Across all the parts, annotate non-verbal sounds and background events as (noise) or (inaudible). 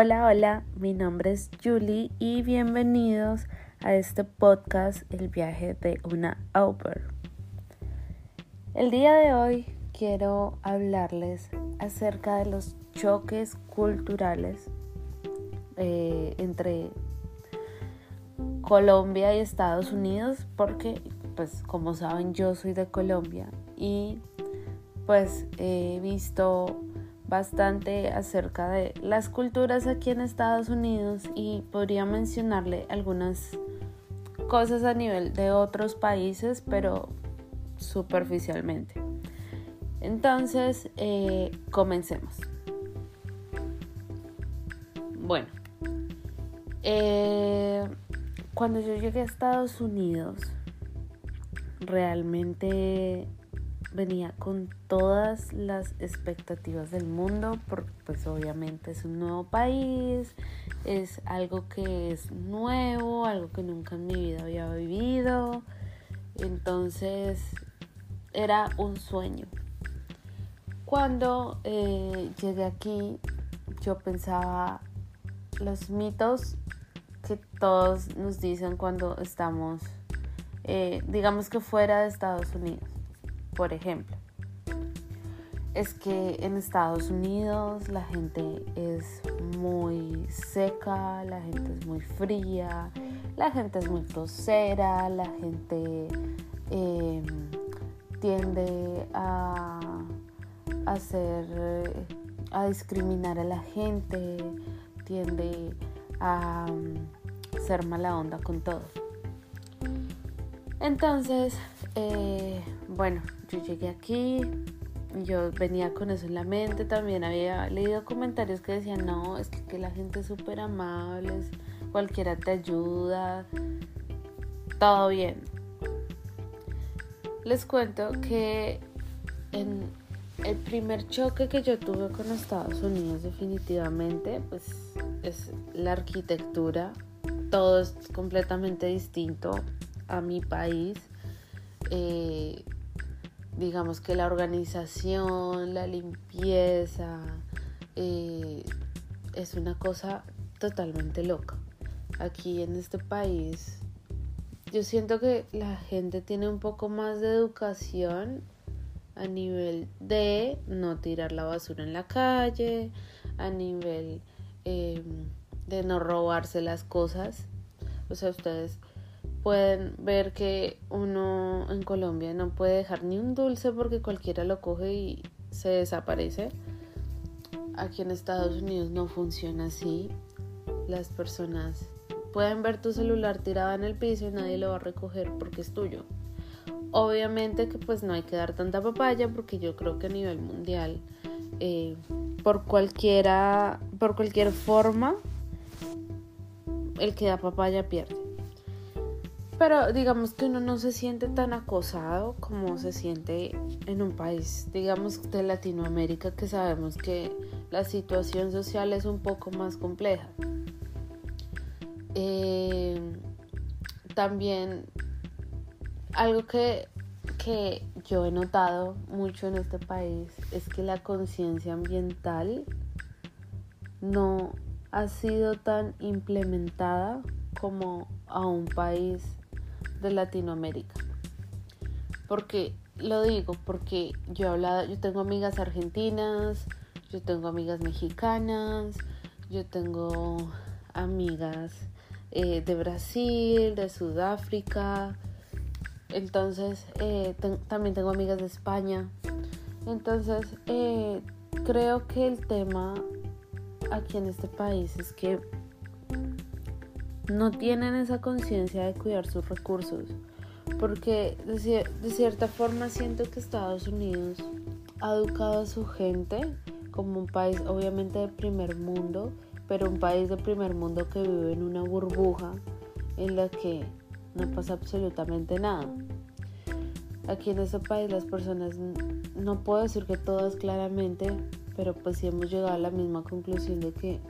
Hola, hola, mi nombre es Julie y bienvenidos a este podcast El viaje de una Auper. El día de hoy quiero hablarles acerca de los choques culturales eh, entre Colombia y Estados Unidos porque pues como saben yo soy de Colombia y pues he visto bastante acerca de las culturas aquí en Estados Unidos y podría mencionarle algunas cosas a nivel de otros países, pero superficialmente. Entonces, eh, comencemos. Bueno, eh, cuando yo llegué a Estados Unidos, realmente venía con todas las expectativas del mundo, porque pues obviamente es un nuevo país, es algo que es nuevo, algo que nunca en mi vida había vivido, entonces era un sueño. Cuando eh, llegué aquí, yo pensaba los mitos que todos nos dicen cuando estamos, eh, digamos que fuera de Estados Unidos por ejemplo, es que en Estados Unidos la gente es muy seca, la gente es muy fría, la gente es muy grosera, la gente em, tiende a hacer, a discriminar a la gente, tiende a mm, ser mala onda con todo. Entonces, eh, bueno, yo llegué aquí, yo venía con eso en la mente, también había leído comentarios que decían, no, es que, la gente es súper amable, cualquiera te ayuda, todo bien. Les cuento que en el primer choque que yo tuve con Estados Unidos definitivamente, pues es la arquitectura, todo es completamente distinto a mi país. Eh, digamos que la organización, la limpieza, eh, es una cosa totalmente loca. Aquí en este país, yo siento que la gente tiene un poco más de educación a nivel de no tirar la basura en la calle, a nivel em, de no robarse las cosas. O sea, ustedes pueden ver que uno en Colombia no puede dejar ni un dulce porque cualquiera lo coge y se desaparece. Aquí en Estados Unidos no funciona así. Las personas pueden ver tu celular tirado en el piso y nadie lo va a recoger porque es tuyo. Obviamente que pues no hay que dar tanta papaya porque yo creo que a nivel mundial eh, por cualquiera por cualquier forma el que da papaya pierde. Pero digamos que uno no se siente tan acosado como se siente en un país, digamos, de Latinoamérica, que sabemos que la situación social es un poco más compleja. Eh, también algo que, que yo he notado mucho en este país es que la conciencia ambiental no ha sido tan implementada como a un país de Latinoamérica. Porque lo digo, porque yo he hablado, yo tengo amigas argentinas, yo tengo amigas mexicanas, yo tengo amigas eh, de Brasil, de Sudáfrica, entonces eh, también tengo amigas de España. Entonces eh, creo que el tema aquí en este país es que no tienen esa conciencia de cuidar sus recursos. Porque de, cierta forma siento que Estados Unidos ha educado a su gente como un país obviamente de primer mundo, pero un país de primer mundo que vive en una burbuja en la que no pasa absolutamente nada. Aquí en este país las personas, no puedo decir que todas claramente, pero pues sí hemos llegado a la misma conclusión de que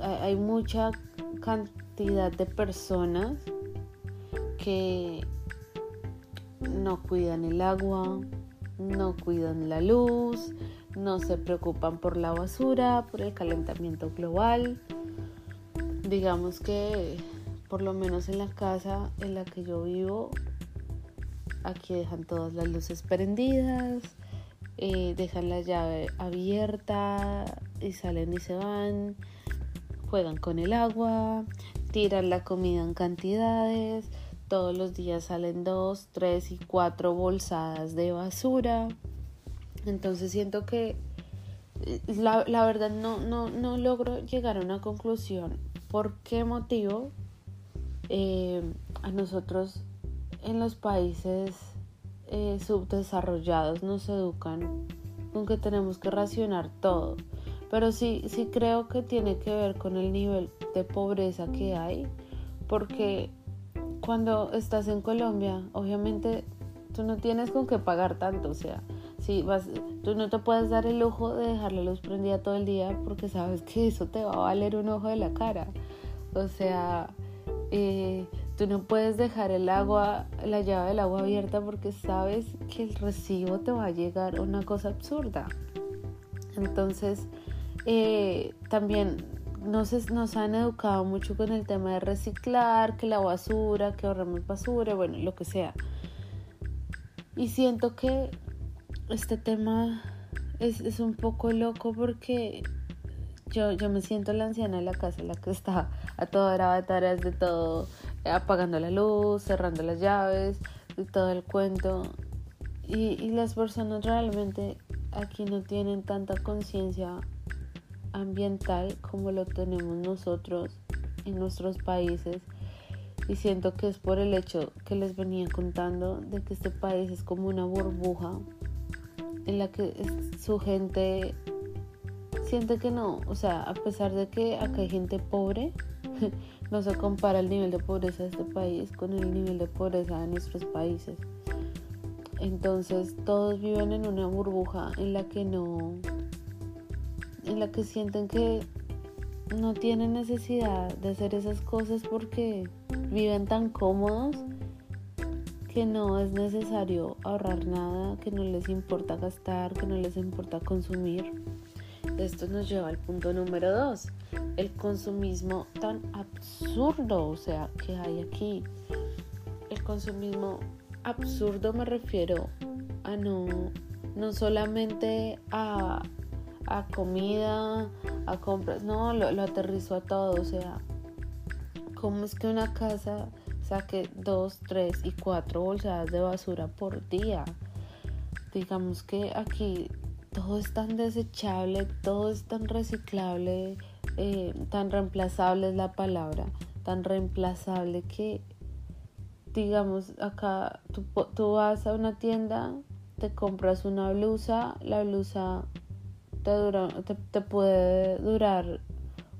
hay mucha cantidad de personas que no cuidan el agua, no cuidan la luz, no se preocupan por la basura, por el calentamiento global. Digamos que por lo menos en la casa en la que yo vivo, aquí dejan todas las luces prendidas, eh, dejan la llave abierta y salen y se van, juegan con el agua, tiran la comida en cantidades, todos los días salen dos, tres y cuatro bolsadas de basura. Entonces siento que eh, la, la verdad no, no, no, logro llegar a una conclusión. ¿Por qué motivo eh, a nosotros en los países eh, subdesarrollados nos educan con que tenemos que racionar todo? Pero sí, sí creo que tiene que ver con el nivel de pobreza que hay, porque cuando estás en Colombia, obviamente tú no tienes con qué pagar tanto, o sea, si vas, tú no te puedes dar el lujo de dejar la luz prendida todo el día porque sabes que eso te va a valer un ojo de la cara. O sea, eh, tú no puedes dejar el agua, la llave del agua abierta porque sabes que el recibo te va a llegar una cosa absurda. Entonces, eh, también nos, nos han educado mucho con el tema de reciclar, que la basura, que ahorramos basura, bueno, lo que sea. Y siento que este tema es, es un poco loco porque yo, yo me siento la anciana de la casa, la que está a toda hora de tareas de todo, apagando la luz, cerrando las llaves, de todo el cuento. Y, y las personas realmente aquí no tienen tanta conciencia ambiental como lo tenemos nosotros en nuestros países y siento que es por el hecho que les venía contando de que este país es como una burbuja en la que su gente siente que no, o sea, a pesar de que acá hay gente pobre, (laughs) no se compara el nivel de pobreza de este país con el nivel de pobreza de nuestros países. Entonces todos viven en una burbuja en la que no, en la que sienten que no tienen necesidad de hacer esas cosas porque viven tan cómodos que no es necesario ahorrar nada, que no les importa gastar, que no les importa consumir. Esto nos lleva al punto número dos, el consumismo tan absurdo, o sea, que hay aquí. El consumismo absurdo me refiero a no, no solamente a, a comida, a compras, no, lo, lo aterrizó a todo, o sea, ¿cómo es que una casa saque dos, tres y cuatro bolsadas de basura por día? Digamos que aquí todo es tan desechable, todo es tan reciclable, eh, tan reemplazable es la palabra, tan reemplazable que, digamos, acá tú, tú vas a una tienda, te compras una blusa, la blusa te, puede durar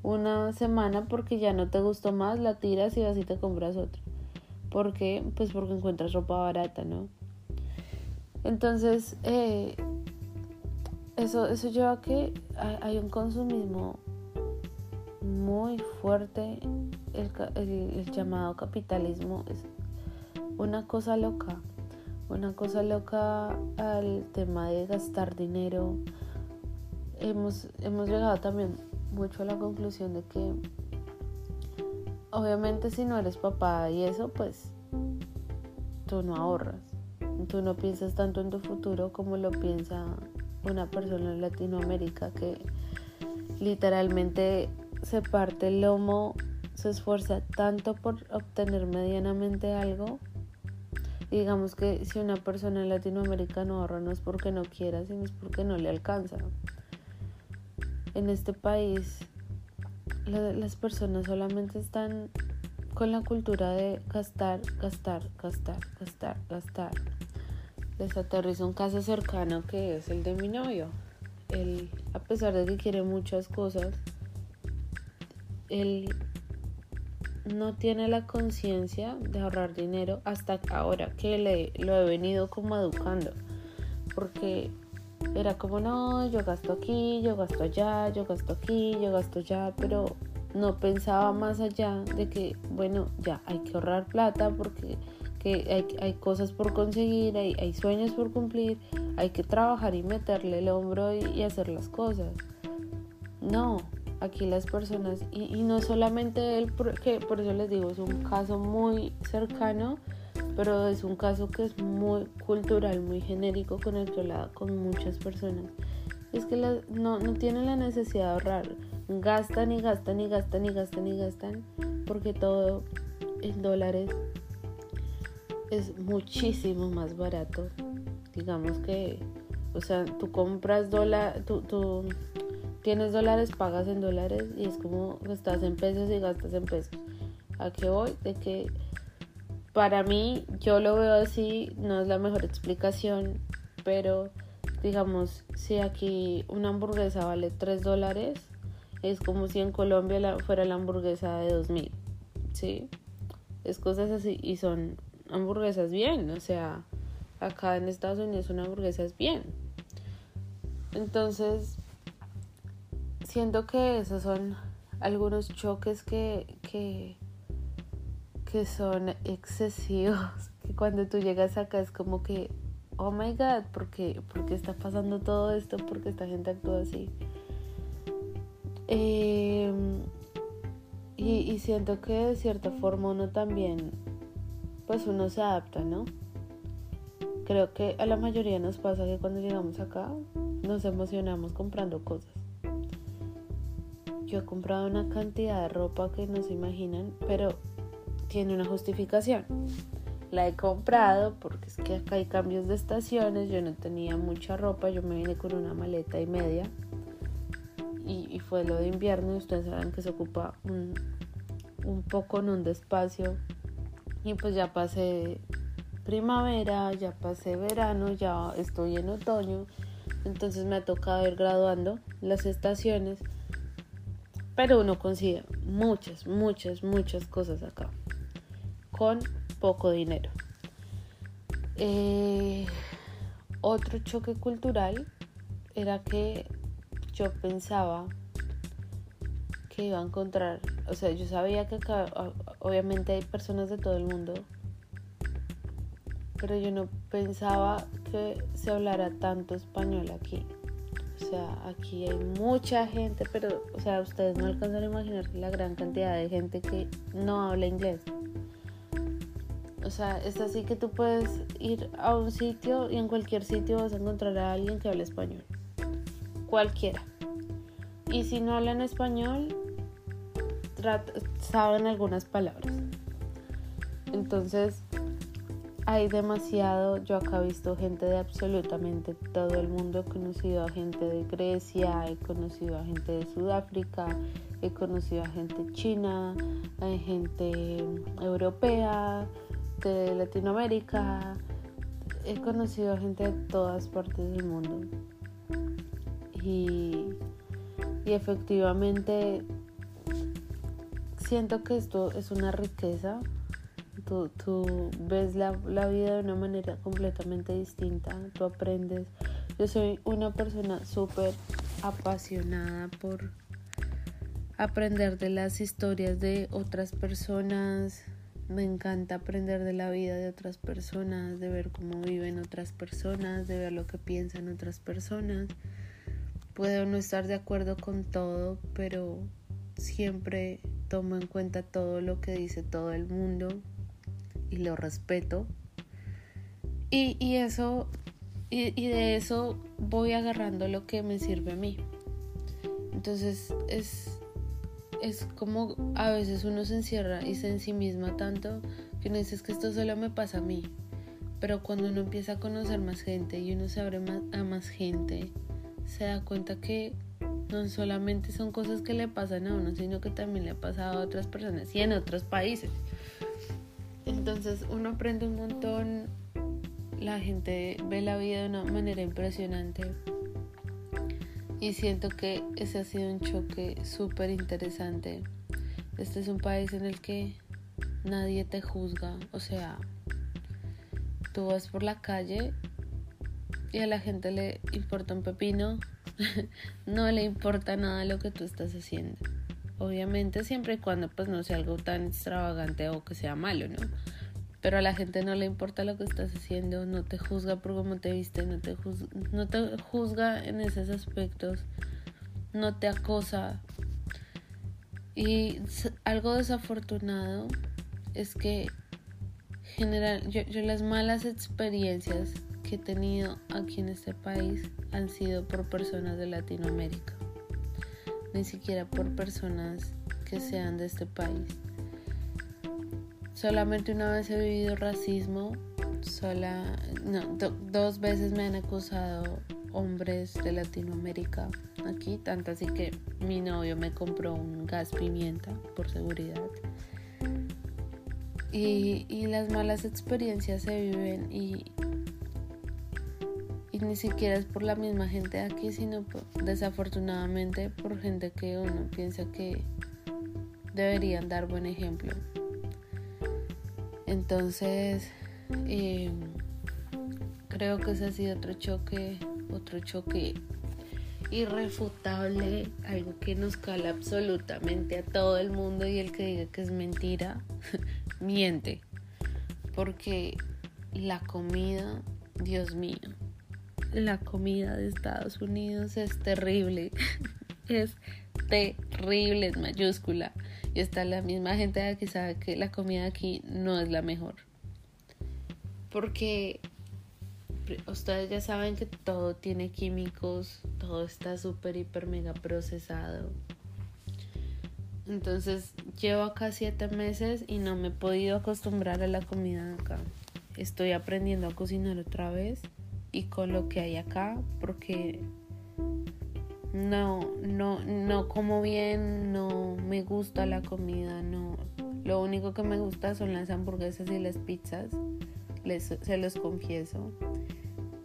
una semana porque ya no te gustó más, la tiras y así te compras otra. ¿Por qué? Pues porque encuentras ropa barata, ¿no? Entonces, eh, eso, eso lleva a que hay un consumismo muy fuerte. El, el, llamado capitalismo es una cosa loca. Una cosa loca al tema de gastar dinero, hemos, hemos llegado también mucho a la conclusión de que obviamente si no eres papá y eso, pues tú no ahorras. Tú no piensas tanto en tu futuro como lo piensa una persona en Latinoamérica que literalmente se parte el lomo, se esfuerza tanto por obtener medianamente algo. digamos que si una persona en Latinoamérica no ahorra no es porque no quiera, sino es porque no le alcanza en este país las personas solamente están con la cultura de gastar, gastar, gastar, gastar, gastar. Les aterriza un caso cercano que es el de mi novio. Él, a pesar de que quiere muchas cosas, él no tiene la conciencia de ahorrar dinero hasta ahora que le lo he venido como educando. Porque era como, no, yo gasto aquí, yo gasto allá, yo gasto aquí, yo gasto allá, pero no pensaba más allá de que, bueno, ya hay que ahorrar plata porque que hay, hay cosas por conseguir, hay, hay, sueños por cumplir, hay que trabajar y meterle el hombro y, hacer las cosas. No, aquí las personas, y, y, no solamente él, porque por eso les digo, es un caso muy cercano, pero es un caso que es muy cultural, muy genérico con el que hablaba con muchas personas. Es que no, no tienen la necesidad de ahorrar, gastan y gastan y gastan y gastan y gastan, porque todo en dólares es muchísimo más barato. Digamos que, o sea, tú compras dólares, tú, tú tienes dólares, pagas en dólares y es como gastas en pesos y gastas en pesos. ¿A qué voy? De que para mí, yo lo veo así, no es la mejor explicación, pero digamos, si aquí una hamburguesa vale 3 dólares, es como si en Colombia fuera la hamburguesa de 2000, ¿sí? Es cosas así y son hamburguesas bien, o sea, acá en Estados Unidos una hamburguesa es bien. Entonces, siento que esos son algunos choques que, que, que son excesivos, (laughs) que cuando tú llegas acá es como que, oh my god, ¿por qué, está pasando todo esto? ¿Por qué esta gente actúa así? Em, y, y siento que de cierta forma uno también pues uno se adapta, ¿no? Creo que a la mayoría nos pasa que cuando llegamos acá nos emocionamos comprando cosas. Yo he comprado una cantidad de ropa que no se imaginan, pero tiene una justificación. La he comprado porque es que acá hay cambios de estaciones, yo no tenía mucha ropa, yo me vine con una maleta y media y, fue lo de invierno y ustedes saben que se ocupa un, un poco en un despacio y pues ya pasé primavera, ya pasé verano, ya estoy en otoño. Entonces me ha tocado ir graduando las estaciones. Pero uno consigue muchas, muchas, muchas cosas acá. Con poco dinero. Eh, otro choque cultural era que yo pensaba que iba a encontrar, o sea, yo sabía que acá obviamente hay personas de todo el mundo, pero yo no pensaba que se hablara tanto español aquí. O sea, aquí hay mucha gente, pero, o sea, ustedes no alcanzan a imaginar la gran cantidad de gente que no habla inglés. O sea, es así que tú puedes ir a un sitio y en cualquier sitio vas a encontrar a alguien que hable español. Cualquiera. Y si no hablan español, saben algunas palabras. Entonces, hay demasiado, yo acá he visto gente de absolutamente todo el mundo, he conocido a gente de Grecia, he conocido a gente de Sudáfrica, he conocido a gente china, hay gente europea, de Latinoamérica, he conocido gente de todas partes del mundo. Y, y efectivamente siento que esto es una riqueza. Tú, ves la, vida de una manera completamente distinta, tú aprendes. Yo soy una persona súper apasionada por aprender de las historias de otras personas. Me encanta aprender de la vida de otras personas, de ver cómo viven otras personas, de ver lo que piensan otras personas. Puedo no estar de acuerdo con todo, pero siempre tomo en cuenta todo lo que dice todo el mundo y lo respeto. Y, eso, y, y, de eso voy agarrando lo que me sirve a mí. Entonces es, es como a veces uno se encierra y se ensimisma tanto que uno dice que esto solo me pasa a mí. Pero cuando uno empieza a conocer más gente y uno se abre a más gente, se da cuenta que no solamente son cosas que le pasan a uno, sino que también le ha pasado a otras personas y en otros países. Entonces uno aprende un montón, la gente ve la vida de una manera impresionante y siento que ese ha sido un choque súper interesante. Este es un país en el que nadie te juzga, o sea, tú vas por la calle y a la gente le importa un pepino (laughs) no le importa nada lo que tú estás haciendo. Obviamente siempre y cuando pues no sea algo tan extravagante o que sea malo, ¿no? Pero a la gente no le importa lo que estás haciendo, no te juzga por cómo te viste, no te juzga, no te juzga en esos aspectos, no te acosa. Y algo desafortunado es que general, yo, las malas experiencias que he tenido aquí en este país han sido por personas de Latinoamérica, ni siquiera por personas que sean de este país. Solamente una vez he vivido racismo, sola, no, dos veces me han acusado hombres de Latinoamérica aquí, tanto así que mi novio me compró un gas pimienta por seguridad. Y, y las malas experiencias se viven y, y ni siquiera es por la misma gente de aquí, sino desafortunadamente por gente que uno piensa que deberían dar buen ejemplo. Entonces, em, creo que ese ha sido otro choque, otro choque irrefutable, algo que nos cala absolutamente a todo el mundo y el que diga que es mentira, (laughs) miente. Porque la comida, Dios mío, la comida de Estados Unidos es terrible. (laughs) es terrible, es mayúscula. Y está la misma gente aquí sabe que la comida aquí no es la mejor. Porque ustedes ya saben que todo tiene químicos, todo está súper, hiper, mega procesado. Entonces llevo acá siete meses y no me he podido acostumbrar a la comida de acá. Estoy aprendiendo a cocinar otra vez y con lo que hay acá porque no, no, no como bien, no me gusta la comida, no. Lo único que me gusta son las hamburguesas y las pizzas, les, se los confieso.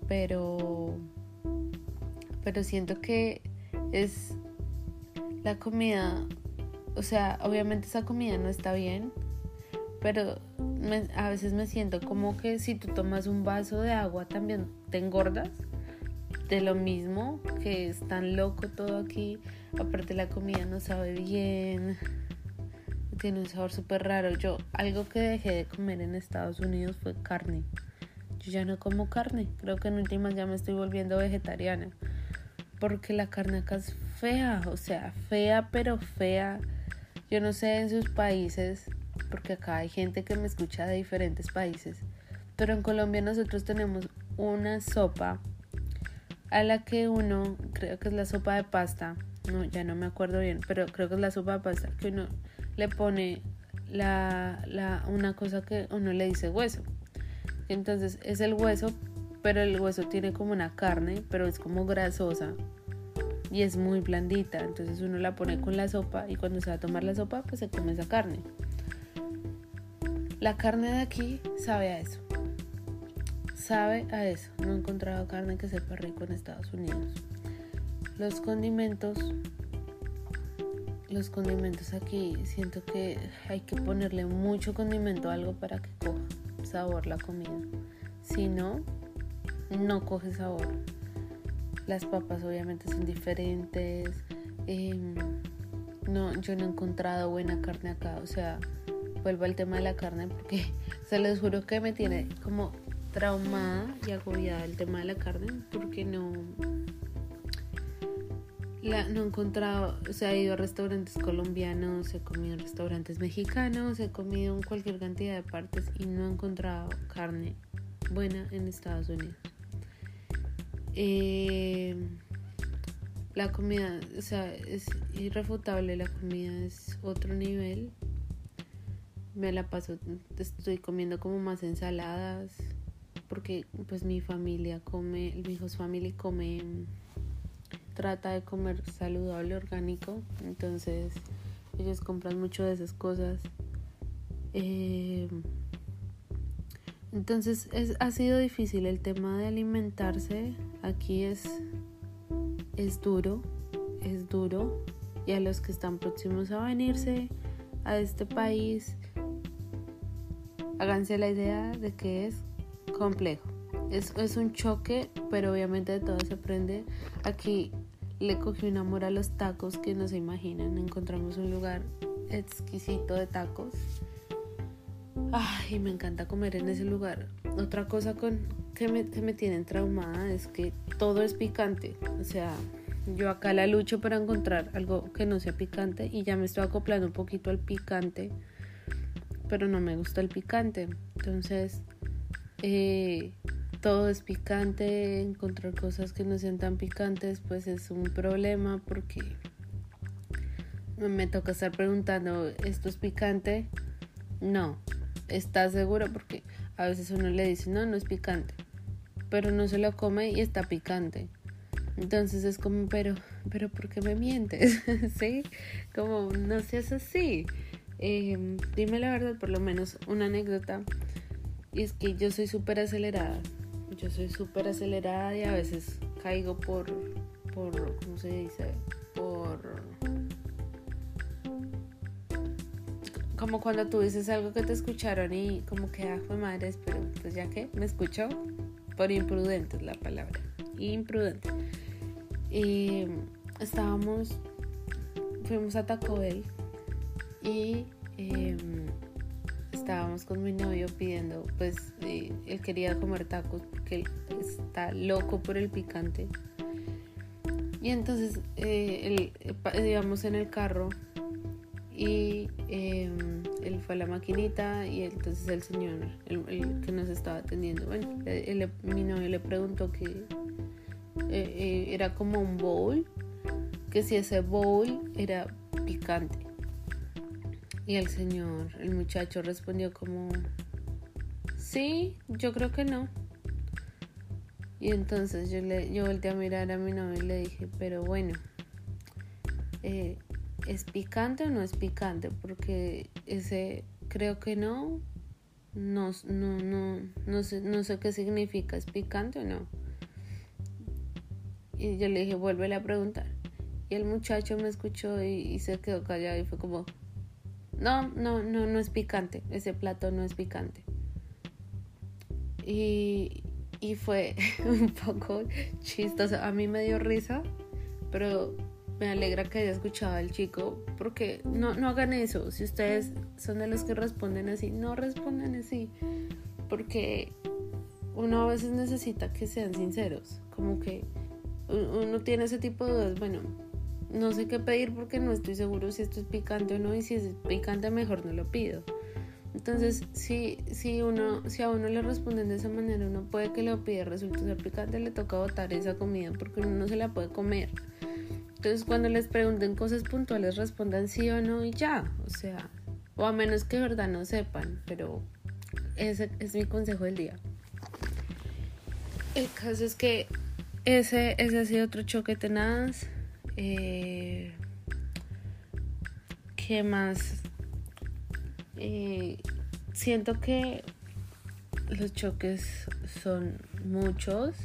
Pero, pero siento que es la comida, o sea, obviamente esa comida no está bien, pero a veces me siento como que si tú tomas un vaso de agua también te engordas de lo mismo, que es tan loco todo aquí. Aparte la comida no sabe bien, tiene un sabor súper raro. Yo algo que dejé de comer en Estados Unidos fue carne. Yo ya no como carne, creo que en últimas ya me estoy volviendo vegetariana. Porque la carne acá es fea, o sea, fea pero fea. Yo no sé en sus países, porque acá hay gente que me escucha de diferentes países. Pero en Colombia nosotros tenemos una sopa a la que uno, creo que es la sopa de pasta, no, ya no me acuerdo bien, pero creo que es la sopa de pasta, que uno le pone la, la, una cosa que uno le dice hueso. Entonces es el hueso, pero el hueso tiene como una carne, pero es como grasosa y es muy blandita. Entonces uno la pone con la sopa y cuando se va a tomar la sopa, pues se come esa carne. La carne de aquí sabe a eso sabe a eso. No he encontrado carne que sepa rico en Estados Unidos. Los condimentos, los condimentos aquí, siento que hay que ponerle mucho condimento a algo para que coja sabor la comida. Si no, no coge sabor. Las papas obviamente son diferentes. Em, no, yo no he encontrado buena carne acá. O sea, vuelvo al tema de la carne porque (laughs) se les juro que me tiene como traumada y agobiada el tema de la carne porque no la, no he encontrado, o sea, he ido a restaurantes colombianos, he comido en restaurantes mexicanos, he comido en cualquier cantidad de partes y no he encontrado carne buena en Estados Unidos. Eh, la comida, o sea, es irrefutable, la comida es otro nivel. Me la paso, estoy comiendo como más ensaladas, porque pues mi familia come, mi hijos family come, trata de comer saludable, orgánico, entonces ellos compran mucho de esas cosas. Eh, entonces es, ha sido difícil. El tema de alimentarse, aquí es, es duro, es duro, y a los que están próximos a venirse a este país, háganse la idea de que es complejo. Es, es un choque, pero obviamente de todo se aprende. Aquí le cogí un amor a los tacos que no se imaginan. Encontramos un lugar exquisito de tacos. Ay, me encanta comer en ese lugar. Otra cosa con, que, me, que me tienen traumada es que todo es picante. O sea, yo acá la lucho para encontrar algo que no sea picante y ya me estoy acoplando un poquito al picante, pero no me gusta el picante. Entonces, eh, todo es picante, encontrar cosas que no sean tan picantes, pues es un problema porque me toca estar preguntando, ¿esto es picante? No, ¿estás seguro? Porque a veces uno le dice, no, no es picante, pero no se lo come y está picante. Entonces es como, pero, pero ¿por qué me mientes? (laughs) ¿Sí? Como, no seas así. Em, dime la verdad, por lo menos una anécdota. Y es que yo soy súper acelerada. Yo soy súper acelerada y a veces caigo por, por, ¿cómo se dice? Por... Como cuando tú dices algo que te escucharon y como que, ah, fue madre, pero pues ya que me escuchó, por imprudente es la palabra. Imprudente. Y estábamos, fuimos a Taco Bell y em, estábamos con mi novio pidiendo, pues eh, él quería comer tacos porque él está loco por el picante. Y entonces eh, él, íbamos en el carro y em, él fue a la maquinita y entonces el señor, el, que nos estaba atendiendo, bueno, mi novio le preguntó que eh, eh, era como un bowl, que si ese bowl era picante. Y el señor, el muchacho respondió como, sí, yo creo que no. Y entonces yo, le, yo volteé a mirar a mi novio y le dije, pero bueno, eh, ¿es picante o no es picante? Porque ese creo que no, no, no, no, no sé, no sé qué significa, ¿es picante o no? Y yo le dije, vuelve a preguntar. Y el muchacho me escuchó y, se quedó callado y fue como, no, no, no, no es picante. Ese plato no es picante. Y, y fue (laughs) un poco chistoso. A mí me dio risa, pero me alegra que haya escuchado al chico, porque no, no hagan eso. Si ustedes son de los que responden así, no respondan así, porque uno a veces necesita que sean sinceros, como que uno tiene ese tipo de dudas, bueno, no sé qué pedir porque no estoy seguro si esto es picante o no y si es picante mejor no lo pido. Entonces, si, si, uno, si a uno le responden de esa manera, uno puede que lo pida, resulta ser picante, le toca botar esa comida porque uno no se la puede comer. Entonces, cuando les pregunten cosas puntuales, respondan sí o no y ya. O sea, o a menos que de verdad no sepan, pero ese es mi consejo del día. El caso es que ese, ese ha sido otro choque tenaz. Eh, ¿Qué más? Eh, siento que los choques son muchos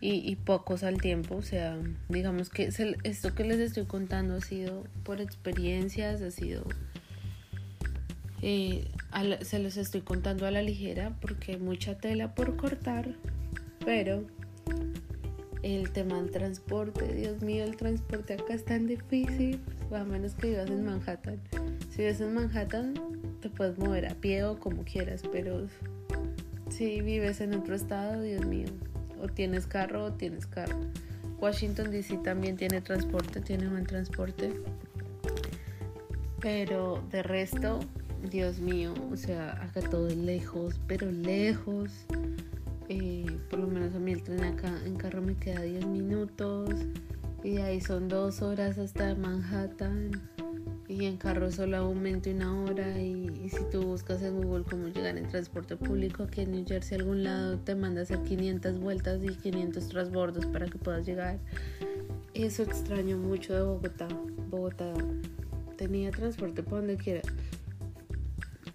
y, pocos al tiempo. O sea, digamos que esto que les estoy contando ha sido por experiencias, ha sido... Eh, se los estoy contando a la ligera porque hay mucha tela por cortar, pero el tema del transporte, Dios mío, el transporte acá es tan difícil, a menos que vivas en Manhattan. Si vives en Manhattan, te puedes mover a pie o como quieras, pero si vives en otro estado, Dios mío, o tienes carro o tienes carro. Washington DC también tiene transporte, tiene buen transporte. Pero de resto, Dios mío, o sea, acá todo es lejos, pero lejos. Eh, por lo menos a mí el tren acá en carro me queda 10 minutos y de ahí son dos horas hasta Manhattan y en carro solo aumenta una hora y, si tú buscas en Google cómo llegar en transporte público aquí en New Jersey algún lado te mandas a 500 vueltas y 500 transbordos para que puedas llegar. Eso extraño mucho de Bogotá. Bogotá tenía transporte por donde quiera.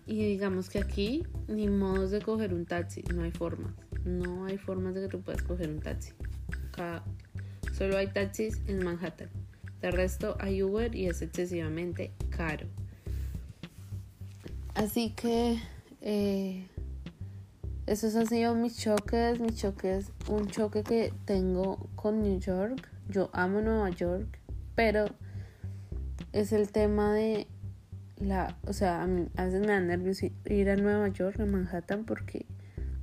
Y digamos que aquí ni modos de coger un taxi no hay forma no hay formas de que tú puedas coger un taxi. solo hay taxis en Manhattan. De resto hay Uber y es excesivamente caro. Así que eh, esos han sido mis choques, mis choques, un choque que tengo con New York. Yo amo Nueva York, pero es el tema de la, o sea, a, mí, a veces me da nervios ir a Nueva York, a Manhattan, porque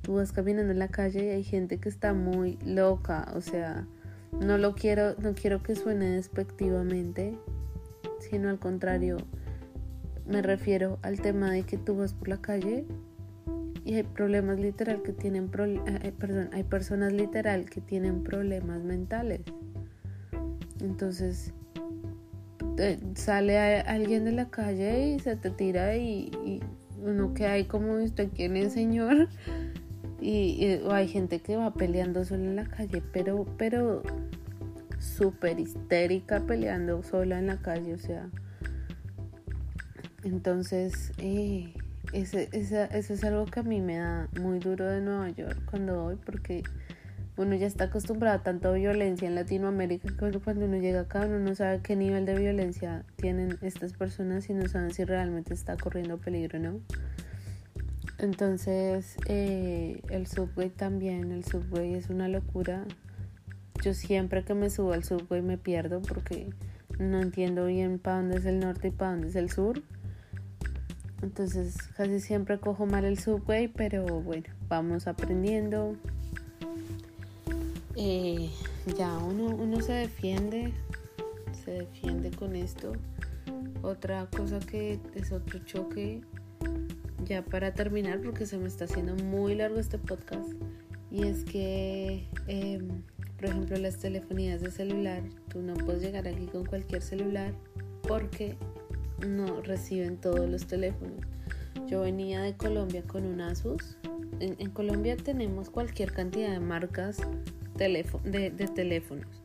tú vas caminando en la calle y hay gente que está muy loca, o sea, no lo quiero, no quiero que suene despectivamente, sino al contrario, me refiero al tema de que tú vas por la calle y hay problemas literal que tienen eh, eh, perdón, hay personas literal que tienen problemas mentales. Entonces, sale alguien de la calle y se te tira y, uno que hay como usted quién es señor y, o hay gente que va peleando sola en la calle pero pero súper histérica peleando sola en la calle o sea entonces eh, ese, eso es algo que a mí me da muy duro de Nueva York cuando voy porque uno ya está acostumbrado a tanta violencia en Latinoamérica que cuando uno llega acá uno no sabe qué nivel de violencia tienen estas personas y no saben si realmente está corriendo peligro o no. Entonces eh, el subway también, el subway es una locura. Yo siempre que me subo al subway me pierdo porque no entiendo bien para dónde es el norte y para dónde es el sur. Entonces casi siempre cojo mal el subway, pero bueno, vamos aprendiendo. Eh, ya uno, uno se defiende, se defiende con esto. Otra cosa que es otro choque, ya para terminar, porque se me está haciendo muy largo este podcast, y es que, em, por ejemplo, las telefonías de celular, tú no puedes llegar aquí con cualquier celular porque no reciben todos los teléfonos. Yo venía de Colombia con un Asus. En, Colombia tenemos cualquier cantidad de marcas de, de teléfonos.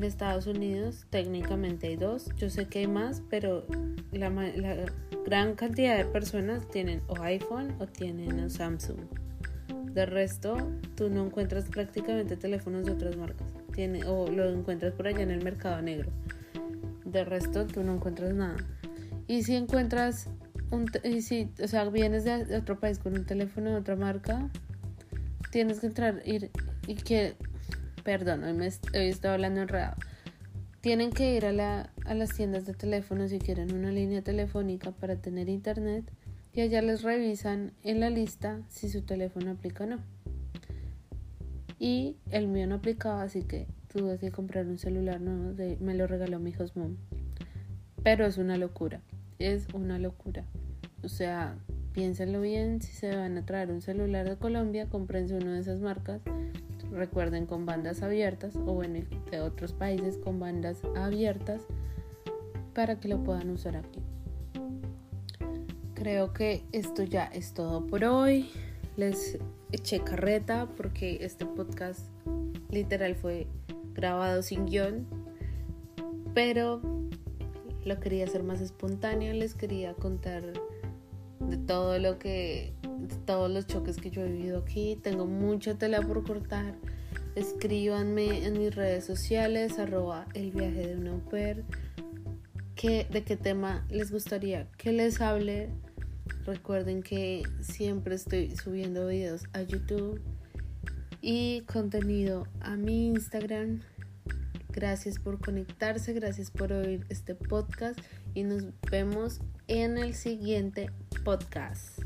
En Estados Unidos técnicamente hay dos. Yo sé que hay más, pero la, la gran cantidad de personas tienen o iPhone o tienen Samsung. De resto, tú no encuentras prácticamente teléfonos de otras marcas. Tiene, o lo encuentras por allá en el mercado negro. De resto, tú no encuentras nada. Y si encuentras un, y si, o sea, vienes de otro país con un teléfono de otra marca, tienes que entrar ir, y que, perdón, hoy, me, hoy estoy hablando enredado. Tienen que ir a, la, a las tiendas de teléfono si quieren una línea telefónica para tener internet y allá les revisan en la lista si su teléfono aplica o no. Y el mío no aplicaba, así que tuve que comprar un celular nuevo, de, me lo regaló mi hijos mom. Pero es una locura, es una locura. O sea, piénsenlo bien, si se van a traer un celular de Colombia, comprense uno de esas marcas. Recuerden con bandas abiertas o bueno, de otros países con bandas abiertas para que lo puedan usar aquí. Creo que esto ya es todo por hoy. Les eché carreta porque este podcast literal fue grabado sin guion, pero lo quería hacer más espontáneo, les quería contar de todo lo que, todos los choques que yo he vivido aquí. Tengo mucha tela por cortar. Escríbanme en mis redes sociales, arroba el viaje de una mujer. ¿De qué tema les gustaría que les hable? Recuerden que siempre estoy subiendo videos a YouTube y contenido a mi Instagram. Gracias por conectarse, gracias por oír este podcast y nos vemos en el siguiente podcast.